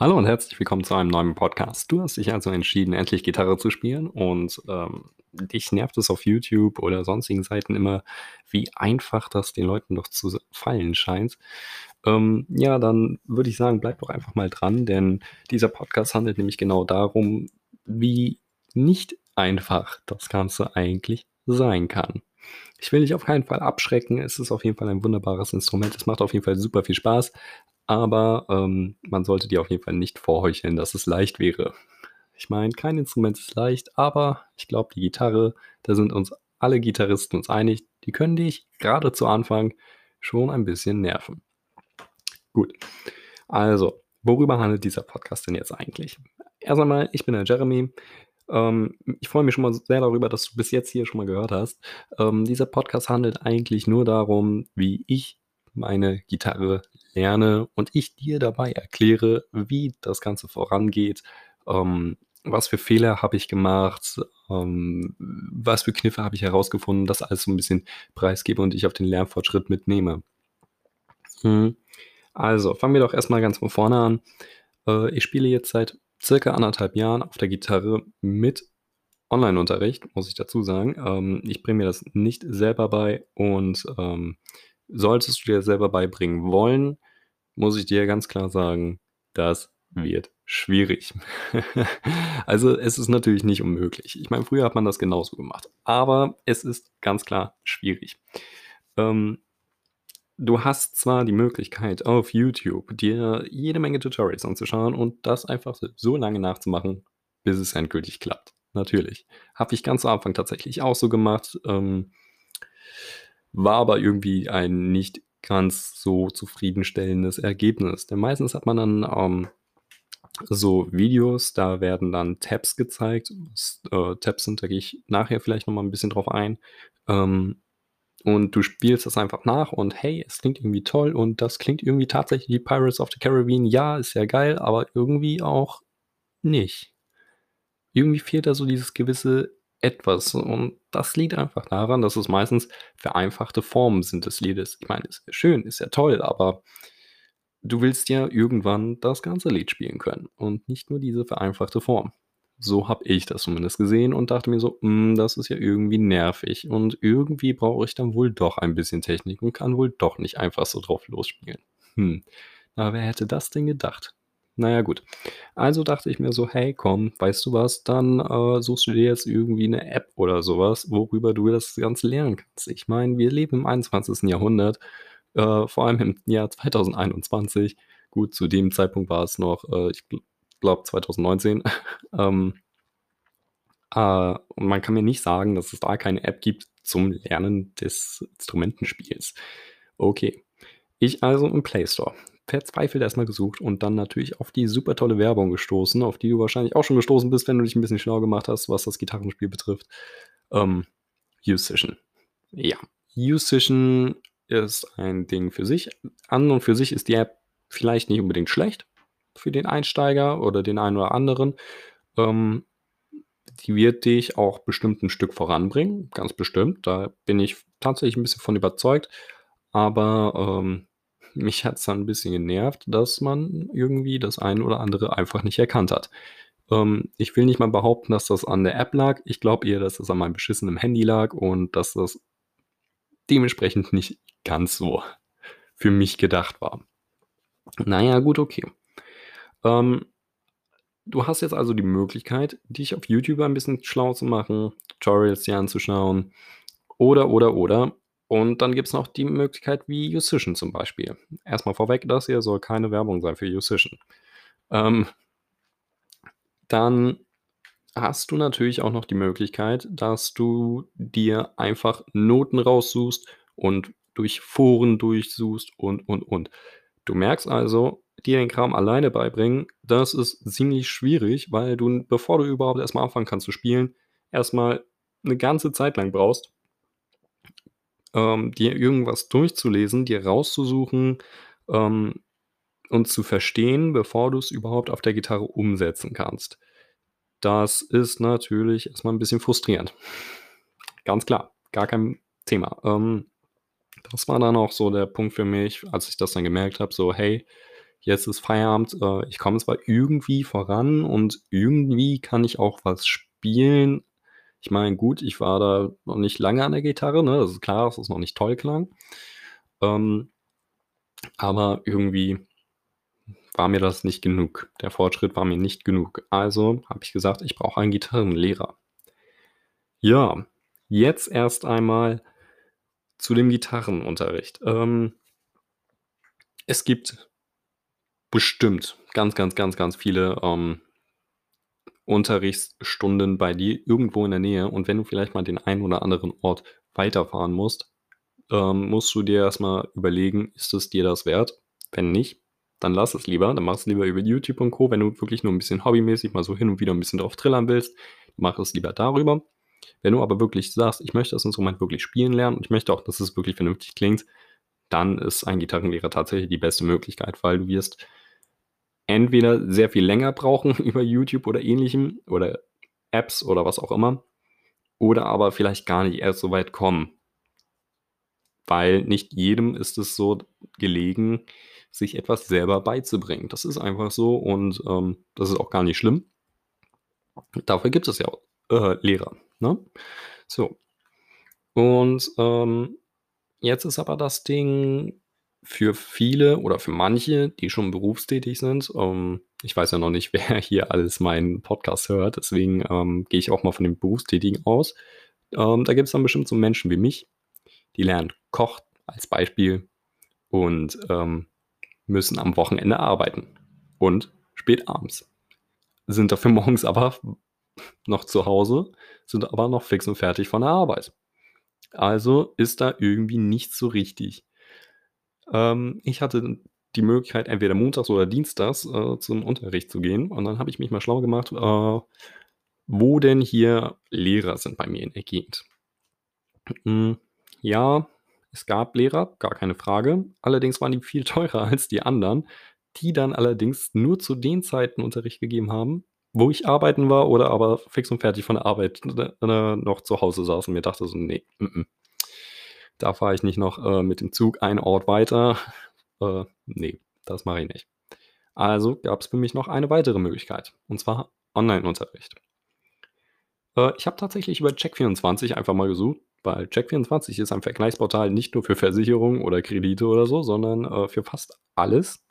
Hallo und herzlich willkommen zu einem neuen Podcast. Du hast dich also entschieden, endlich Gitarre zu spielen und ähm, dich nervt es auf YouTube oder sonstigen Seiten immer, wie einfach das den Leuten doch zu fallen scheint. Ähm, ja, dann würde ich sagen, bleib doch einfach mal dran, denn dieser Podcast handelt nämlich genau darum, wie nicht einfach das Ganze eigentlich sein kann. Ich will dich auf keinen Fall abschrecken. Es ist auf jeden Fall ein wunderbares Instrument. Es macht auf jeden Fall super viel Spaß aber ähm, man sollte dir auf jeden Fall nicht vorheucheln, dass es leicht wäre. Ich meine, kein Instrument ist leicht, aber ich glaube, die Gitarre, da sind uns alle Gitarristen uns einig, die können dich gerade zu Anfang schon ein bisschen nerven. Gut, also, worüber handelt dieser Podcast denn jetzt eigentlich? Erst einmal, ich bin der Jeremy. Ähm, ich freue mich schon mal sehr darüber, dass du bis jetzt hier schon mal gehört hast. Ähm, dieser Podcast handelt eigentlich nur darum, wie ich meine Gitarre lerne und ich dir dabei erkläre, wie das Ganze vorangeht, ähm, was für Fehler habe ich gemacht, ähm, was für Kniffe habe ich herausgefunden, das alles so ein bisschen preisgebe und ich auf den Lernfortschritt mitnehme. Hm. Also, fangen wir doch erstmal ganz von vorne an. Äh, ich spiele jetzt seit circa anderthalb Jahren auf der Gitarre mit Online-Unterricht, muss ich dazu sagen. Ähm, ich bringe mir das nicht selber bei und ähm, solltest du dir selber beibringen wollen, muss ich dir ganz klar sagen, das wird schwierig. also es ist natürlich nicht unmöglich. Ich meine, früher hat man das genauso gemacht, aber es ist ganz klar schwierig. Ähm, du hast zwar die Möglichkeit auf YouTube dir jede Menge Tutorials anzuschauen und das einfach so lange nachzumachen, bis es endgültig klappt. Natürlich. Habe ich ganz am Anfang tatsächlich auch so gemacht. Ähm, war aber irgendwie ein nicht ganz so zufriedenstellendes Ergebnis. Denn meistens hat man dann ähm, so Videos, da werden dann Tabs gezeigt. Äh, Tabs sind, da gehe ich nachher vielleicht nochmal ein bisschen drauf ein. Ähm, und du spielst das einfach nach und hey, es klingt irgendwie toll und das klingt irgendwie tatsächlich wie Pirates of the Caribbean. Ja, ist ja geil, aber irgendwie auch nicht. Irgendwie fehlt da so dieses gewisse etwas. Und das liegt einfach daran, dass es meistens vereinfachte Formen sind des Liedes. Ich meine, ist ja schön, ist ja toll, aber du willst ja irgendwann das ganze Lied spielen können und nicht nur diese vereinfachte Form. So habe ich das zumindest gesehen und dachte mir so, hm, das ist ja irgendwie nervig und irgendwie brauche ich dann wohl doch ein bisschen Technik und kann wohl doch nicht einfach so drauf losspielen. Hm, na, wer hätte das denn gedacht? Naja, gut. Also dachte ich mir so: „Hey, komm, weißt du was, dann, äh, suchst du dir jetzt irgendwie eine App oder sowas, worüber du das Ganze lernen kannst.“ Ich meine, wir leben im 21. Jahrhundert, äh, vor allem im Jahr 2021. Gut, zu dem Zeitpunkt war es noch, äh, ich glaube 2019. Ähm, äh, und man kann mir nicht sagen, dass es da keine App gibt zum Lernen des Instrumentenspiels. Okay. Ich also im Play Store verzweifelt erstmal gesucht und dann natürlich auf die super tolle Werbung gestoßen, auf die du wahrscheinlich auch schon gestoßen bist, wenn du dich ein bisschen schlau gemacht hast, was das Gitarrenspiel betrifft. Ähm, U-Session. Ja, U-Session ist ein Ding für sich. An und für sich ist die App vielleicht nicht unbedingt schlecht für den Einsteiger oder den einen oder anderen. Ähm, die wird dich auch bestimmt ein Stück voranbringen, ganz bestimmt. Da bin ich tatsächlich ein bisschen von überzeugt. Aber ähm, mich hat es dann ein bisschen genervt, dass man irgendwie das eine oder andere einfach nicht erkannt hat. Ähm, ich will nicht mal behaupten, dass das an der App lag. Ich glaube eher, dass das an meinem beschissenen Handy lag und dass das dementsprechend nicht ganz so für mich gedacht war. Naja, gut, okay. Ähm, du hast jetzt also die Möglichkeit, dich auf YouTube ein bisschen schlau zu machen, Tutorials dir anzuschauen oder, oder, oder. Und dann gibt es noch die Möglichkeit wie Usician zum Beispiel. Erstmal vorweg, das hier soll keine Werbung sein für Usician. Ähm, dann hast du natürlich auch noch die Möglichkeit, dass du dir einfach Noten raussuchst und durch Foren durchsuchst und, und, und. Du merkst also, dir den Kram alleine beibringen, das ist ziemlich schwierig, weil du, bevor du überhaupt erstmal anfangen kannst zu spielen, erstmal eine ganze Zeit lang brauchst, ähm, dir irgendwas durchzulesen, dir rauszusuchen ähm, und zu verstehen, bevor du es überhaupt auf der Gitarre umsetzen kannst. Das ist natürlich erstmal ein bisschen frustrierend. Ganz klar, gar kein Thema. Ähm, das war dann auch so der Punkt für mich, als ich das dann gemerkt habe, so hey, jetzt ist Feierabend, äh, ich komme zwar irgendwie voran und irgendwie kann ich auch was spielen. Ich meine, gut, ich war da noch nicht lange an der Gitarre, ne? Das ist klar, dass es noch nicht toll klang. Ähm, aber irgendwie war mir das nicht genug. Der Fortschritt war mir nicht genug. Also habe ich gesagt, ich brauche einen Gitarrenlehrer. Ja, jetzt erst einmal zu dem Gitarrenunterricht. Ähm, es gibt bestimmt ganz, ganz, ganz, ganz viele ähm, Unterrichtsstunden bei dir irgendwo in der Nähe. Und wenn du vielleicht mal den einen oder anderen Ort weiterfahren musst, ähm, musst du dir erstmal überlegen, ist es dir das wert? Wenn nicht, dann lass es lieber. Dann mach es lieber über YouTube und Co. Wenn du wirklich nur ein bisschen hobbymäßig mal so hin und wieder ein bisschen drauf trillern willst, mach es lieber darüber. Wenn du aber wirklich sagst, ich möchte das Instrument wirklich spielen lernen und ich möchte auch, dass es wirklich vernünftig klingt, dann ist ein Gitarrenlehrer tatsächlich die beste Möglichkeit, weil du wirst entweder sehr viel länger brauchen über YouTube oder ähnlichem oder Apps oder was auch immer, oder aber vielleicht gar nicht erst so weit kommen. Weil nicht jedem ist es so gelegen, sich etwas selber beizubringen. Das ist einfach so und ähm, das ist auch gar nicht schlimm. Dafür gibt es ja äh, Lehrer. Ne? So. Und ähm, jetzt ist aber das Ding für viele oder für manche, die schon berufstätig sind. Ähm, ich weiß ja noch nicht, wer hier alles meinen Podcast hört, deswegen ähm, gehe ich auch mal von den Berufstätigen aus. Ähm, da gibt es dann bestimmt so Menschen wie mich, die lernen Koch als Beispiel und ähm, müssen am Wochenende arbeiten und spät abends. Sind dafür morgens aber noch zu Hause, sind aber noch fix und fertig von der Arbeit. Also ist da irgendwie nicht so richtig. Ähm, ich hatte die Möglichkeit, entweder montags oder dienstags äh, zum Unterricht zu gehen. Und dann habe ich mich mal schlau gemacht, äh, wo denn hier Lehrer sind bei mir in der Gegend. Hm, ja, es gab Lehrer, gar keine Frage. Allerdings waren die viel teurer als die anderen, die dann allerdings nur zu den Zeiten Unterricht gegeben haben, wo ich arbeiten war oder aber fix und fertig von der Arbeit äh, noch zu Hause saß und mir dachte so, nee, m -m. Da fahre ich nicht noch äh, mit dem Zug einen Ort weiter. Äh, nee, das mache ich nicht. Also gab es für mich noch eine weitere Möglichkeit, und zwar Online-Unterricht. Äh, ich habe tatsächlich über Check24 einfach mal gesucht, weil Check24 ist ein Vergleichsportal nicht nur für Versicherungen oder Kredite oder so, sondern äh, für fast alles.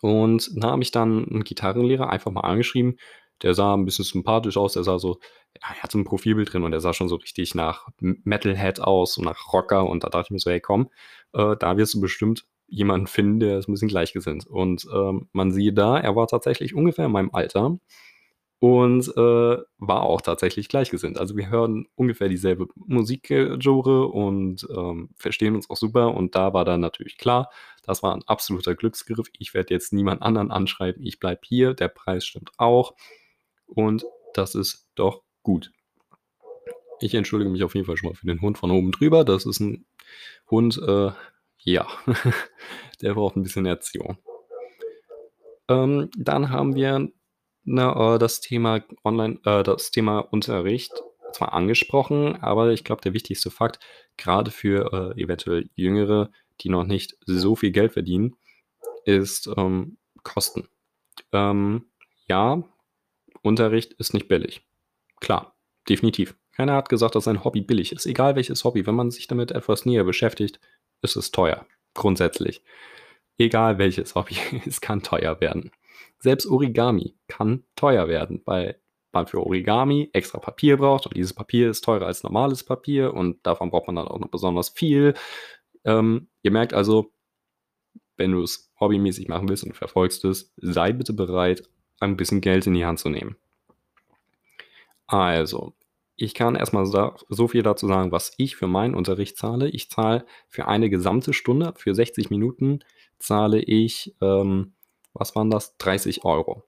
Und da habe ich dann einen Gitarrenlehrer einfach mal angeschrieben. Der sah ein bisschen sympathisch aus. Der sah so, er hatte ein Profilbild drin und der sah schon so richtig nach Metalhead aus und nach Rocker. Und da dachte ich mir so, hey, komm, äh, da wirst du bestimmt jemanden finden, der ist ein bisschen gleichgesinnt. Und ähm, man sieht da, er war tatsächlich ungefähr in meinem Alter und äh, war auch tatsächlich gleichgesinnt. Also wir hören ungefähr dieselbe Musikgenre und ähm, verstehen uns auch super. Und da war dann natürlich klar, das war ein absoluter Glücksgriff. Ich werde jetzt niemand anderen anschreiben. Ich bleibe hier. Der Preis stimmt auch. Und das ist doch gut. Ich entschuldige mich auf jeden Fall schon mal für den Hund von oben drüber. Das ist ein Hund, äh, ja, der braucht ein bisschen Erziehung. Ähm, dann haben wir na, äh, das Thema Online, äh, das Thema Unterricht zwar angesprochen, aber ich glaube, der wichtigste Fakt, gerade für äh, eventuell Jüngere, die noch nicht so viel Geld verdienen, ist ähm, Kosten. Ähm, ja, Unterricht ist nicht billig. Klar, definitiv. Keiner hat gesagt, dass ein Hobby billig ist. Egal welches Hobby, wenn man sich damit etwas näher beschäftigt, ist es teuer. Grundsätzlich. Egal welches Hobby, es kann teuer werden. Selbst Origami kann teuer werden, weil man für Origami extra Papier braucht und dieses Papier ist teurer als normales Papier und davon braucht man dann auch noch besonders viel. Ähm, ihr merkt also, wenn du es hobbymäßig machen willst und verfolgst es, sei bitte bereit, ein bisschen Geld in die Hand zu nehmen. Also, ich kann erstmal so viel dazu sagen, was ich für meinen Unterricht zahle. Ich zahle für eine gesamte Stunde, für 60 Minuten, zahle ich ähm, was waren das? 30 Euro.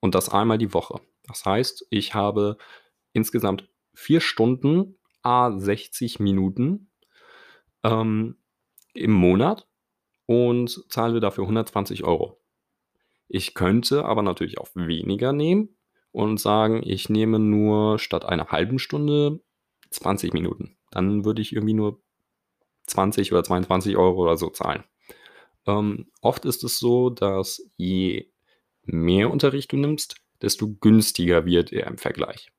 Und das einmal die Woche. Das heißt, ich habe insgesamt vier Stunden, a 60 Minuten ähm, im Monat und zahle dafür 120 Euro. Ich könnte aber natürlich auch weniger nehmen und sagen, ich nehme nur statt einer halben Stunde 20 Minuten. Dann würde ich irgendwie nur 20 oder 22 Euro oder so zahlen. Ähm, oft ist es so, dass je mehr Unterricht du nimmst, desto günstiger wird er im Vergleich.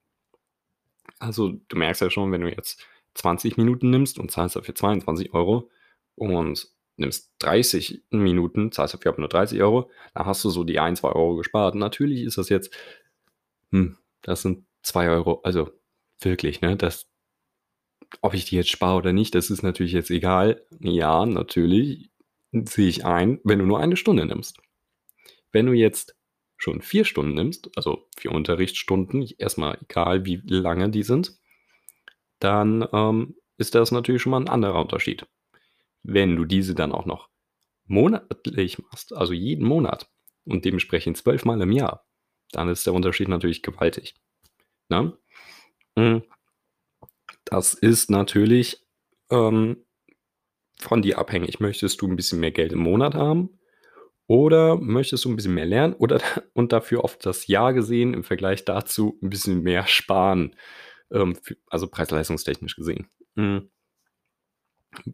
Also, du merkst ja schon, wenn du jetzt 20 Minuten nimmst und zahlst dafür 22 Euro und nimmst 30 Minuten, zahlst dafür aber nur 30 Euro, dann hast du so die 1, 2 Euro gespart. Natürlich ist das jetzt, hm, das sind 2 Euro, also wirklich, ne, das, ob ich die jetzt spare oder nicht, das ist natürlich jetzt egal. Ja, natürlich sehe ich ein, wenn du nur eine Stunde nimmst. Wenn du jetzt schon vier Stunden nimmst, also vier Unterrichtsstunden, erstmal egal wie lange die sind, dann ähm, ist das natürlich schon mal ein anderer Unterschied. Wenn du diese dann auch noch monatlich machst, also jeden Monat und dementsprechend zwölfmal im Jahr, dann ist der Unterschied natürlich gewaltig. Ne? Hm. Das ist natürlich ähm, von dir abhängig. Möchtest du ein bisschen mehr Geld im Monat haben? Oder möchtest du ein bisschen mehr lernen oder und dafür auf das Jahr gesehen im Vergleich dazu ein bisschen mehr sparen, ähm, also preis-leistungstechnisch gesehen. Mhm.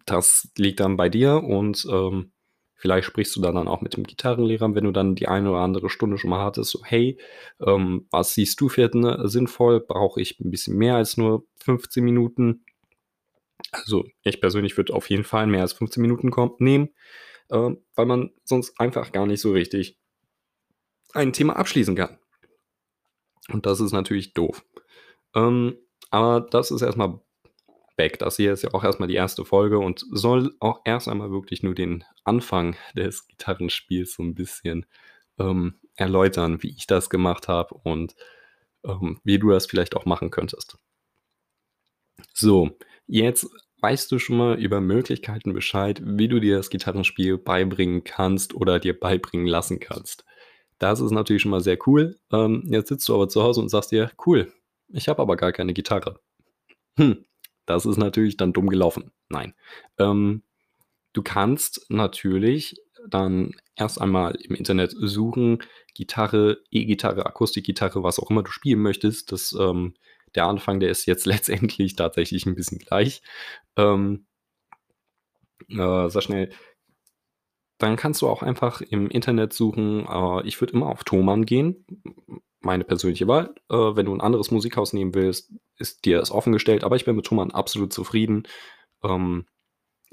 Das liegt dann bei dir und, ähm, vielleicht sprichst du da dann auch mit dem Gitarrenlehrer, wenn du dann die eine oder andere Stunde schon mal hattest, so: „Hey, ähm, was siehst du für ne, sinnvoll? Brauche ich ein bisschen mehr als nur 15 Minuten?“ Also, ich persönlich würde auf jeden Fall mehr als 15 Minuten nehmen äh, weil man sonst einfach gar nicht so richtig ein Thema abschließen kann. Und das ist natürlich doof. Ähm, aber das ist erstmal weg. Das hier ist ja auch erstmal die erste Folge und soll auch erst einmal wirklich nur den Anfang des Gitarrenspiels so ein bisschen ähm, erläutern, wie ich das gemacht habe und ähm, wie du das vielleicht auch machen könntest. So, jetzt weißt du schon mal über Möglichkeiten Bescheid, wie du dir das Gitarrenspiel beibringen kannst oder dir beibringen lassen kannst. Das ist natürlich schon mal sehr cool. Ähm, jetzt sitzt du aber zu Hause und sagst dir, cool, ich habe aber gar keine Gitarre. Hm, das ist natürlich dann dumm gelaufen. Nein. Ähm, du kannst natürlich dann erst einmal im Internet suchen, Gitarre, E-Gitarre, Akustikgitarre, was auch immer du spielen möchtest. Das ähm, der Anfang, der ist jetzt letztendlich tatsächlich ein bisschen gleich. Ähm, äh, sehr schnell. Dann kannst du auch einfach im Internet suchen. Äh, ich würde immer auf Thomann gehen. Meine persönliche Wahl. Äh, wenn du ein anderes Musikhaus nehmen willst, ist dir das offengestellt. Aber ich bin mit Thomann absolut zufrieden. Ähm,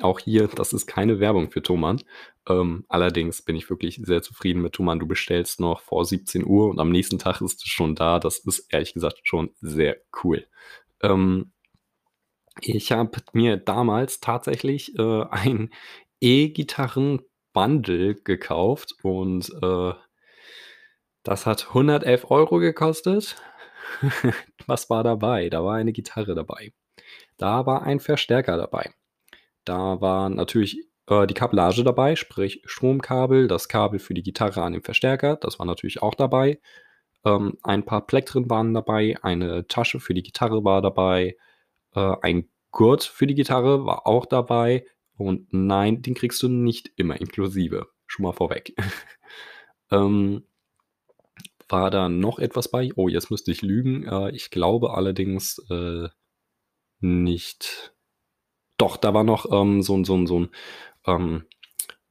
auch hier, das ist keine Werbung für Thomann. Ähm, allerdings bin ich wirklich sehr zufrieden mit Thomann. Du bestellst noch vor 17 Uhr und am nächsten Tag ist es schon da. Das ist ehrlich gesagt schon sehr cool. Ähm, ich habe mir damals tatsächlich äh, ein E-Gitarren-Bundle gekauft und äh, das hat 111 Euro gekostet. Was war dabei? Da war eine Gitarre dabei. Da war ein Verstärker dabei. Da war natürlich äh, die Kabellage dabei, sprich Stromkabel, das Kabel für die Gitarre an dem Verstärker, das war natürlich auch dabei. Ähm, ein paar Plektren waren dabei, eine Tasche für die Gitarre war dabei, äh, ein Gurt für die Gitarre war auch dabei. Und nein, den kriegst du nicht immer inklusive. Schon mal vorweg. ähm, war da noch etwas bei? Oh, jetzt müsste ich lügen. Äh, ich glaube allerdings äh, nicht. Doch, da war noch ähm, so, so, so ein ähm,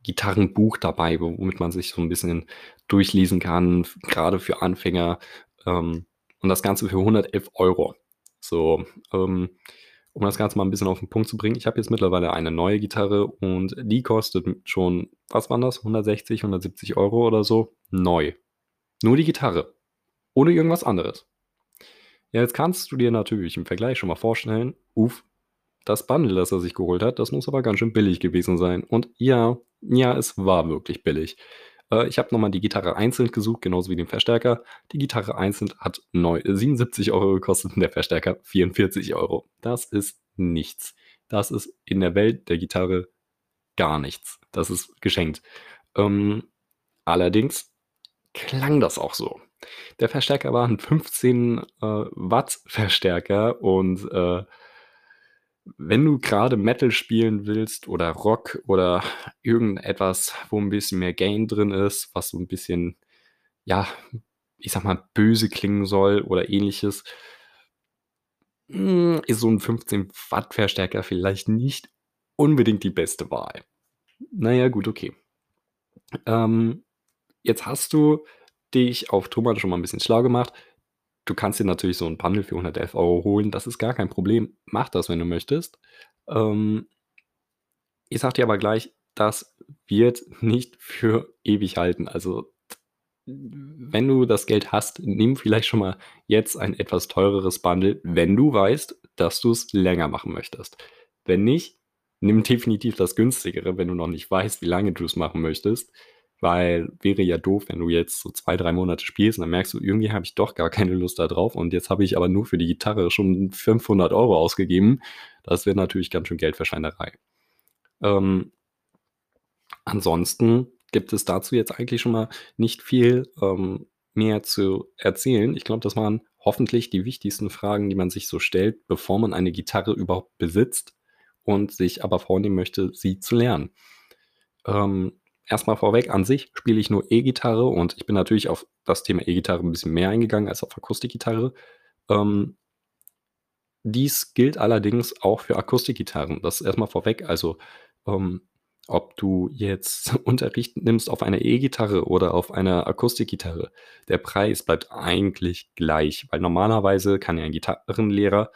Gitarrenbuch dabei, womit man sich so ein bisschen durchlesen kann, gerade für Anfänger. Ähm, und das Ganze für 111 Euro. So, ähm, um das Ganze mal ein bisschen auf den Punkt zu bringen, ich habe jetzt mittlerweile eine neue Gitarre und die kostet schon, was waren das? 160, 170 Euro oder so? Neu. Nur die Gitarre. Ohne irgendwas anderes. Ja, jetzt kannst du dir natürlich im Vergleich schon mal vorstellen, uff, das Bundle, das er sich geholt hat, das muss aber ganz schön billig gewesen sein. Und ja, ja, es war wirklich billig. Äh, ich habe nochmal die Gitarre einzeln gesucht, genauso wie den Verstärker. Die Gitarre einzeln hat neu 77 Euro gekostet und der Verstärker 44 Euro. Das ist nichts. Das ist in der Welt der Gitarre gar nichts. Das ist geschenkt. Ähm, allerdings klang das auch so. Der Verstärker war ein 15 äh, Watt Verstärker und äh, wenn du gerade Metal spielen willst oder Rock oder irgendetwas, wo ein bisschen mehr Gain drin ist, was so ein bisschen, ja, ich sag mal, böse klingen soll oder Ähnliches, hm, ist so ein 15 Watt Verstärker vielleicht nicht unbedingt die beste Wahl. Na ja, gut, okay. Ähm, jetzt hast du dich auf Thomann schon mal 'n bisschen schlau gemacht. Du kannst dir natürlich so 'n Bundle für 111 € holen. Das ist gar kein Problem. Mach das, wenn du möchtest. Ähm ich sage dir aber gleich, das wird nicht für ewig halten. Also, wenn du das Geld hast, nimm vielleicht schon mal jetzt ein etwas teureres Bundle, wenn du weißt, dass du's länger machen möchtest. Wenn nicht, nimm definitiv das günstigere, wenn du noch nicht weißt, wie lange du's machen möchtest, weil wäre ja doof, wenn du jetzt so 2, 3 Monate spielst und dann merkst du: „Irgendwie habe ich doch gar keine Lust da drauf und jetzt habe ich aber nur für die Gitarre schon 500 € ausgegeben.“ Das wäre natürlich ganz schön Geldverschwendnerei. Ähm ansonsten gibt es dazu jetzt eigentlich schon mal nicht viel, ähm, mehr zu erzählen. Ich glaube, das waren hoffentlich die wichtigsten Fragen, die man sich so stellt, bevor man eine Gitarre überhaupt besitzt und sich aber vornehmen möchte, sie zu lernen. Ähm, erst mal vorweg, an sich spiele ich nur E-Gitarre und ich bin natürlich auf das Thema E-Gitarre 'n bisschen mehr eingegangen als auf Akustikgitarre. Ähm dies gilt allerdings auch für Akustikgitarren. Das erst mal vorweg. Also, ähm, ob du jetzt Unterricht nimmst auf einer E-Gitarre oder auf einer Akustikgitarre, der Preis bleibt eigentlich gleich, weil normalerweise kann ja ein Gitarrenlehrer,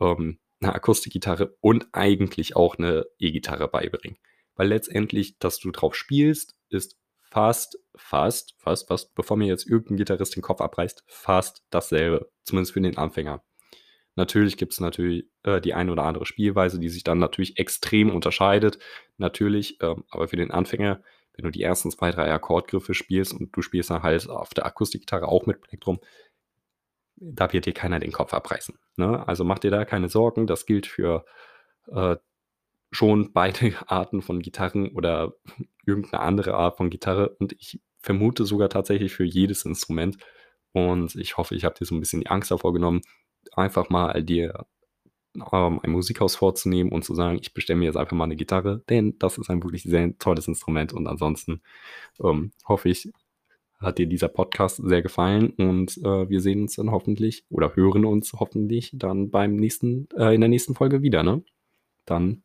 ähm, 'ne Akustikgitarre und eigentlich auch 'ne E-Gitarre beibringen. Weil letztendlich, dass du drauf spielst, ist fast fast fast fast, bevor mir jetzt irgend 'n Gitarrist den Kopf abreißt, fast dasselbe, zumindest für den Anfänger. Natürlich gibt's natürli äh, die eine oder andere Spielweise, die sich dann natürlich extrem unterscheidet, natürlich, ähm, aber für den Anfänger, wenn du die ersten 2, 3 Akkordgriffe spielst und du spielst dann halt auf der Akustikgitarre auch mit Plektrum da wird dir keiner den Kopf abreißen, ne? Also, mach dir da keine Sorgen. Das gilt für, äh, schon beide Arten von Gitarren oder irgend 'ne andere Art von Gitarre und ich vermute sogar tatsächlich für jedes Instrument. Und ich hoffe, ich habe dir so 'n bisschen die Angst davor genommen, einfach mal dir, ähm, ein Musikhaus vorzunehmen und zu sagen: „Ich bestelle mir jetzt einfach mal 'ne Gitarre“, denn das ist ein wirklich sehr tolles Instrument und ansonsten, ähm, hoffe ich, hat dir dieser Podcast sehr gefallen und, äh, wir sehen uns dann hoffentlich oder hören uns hoffentlich dann beim nächsten äh, in der nächsten Folge wieder, ne? Dann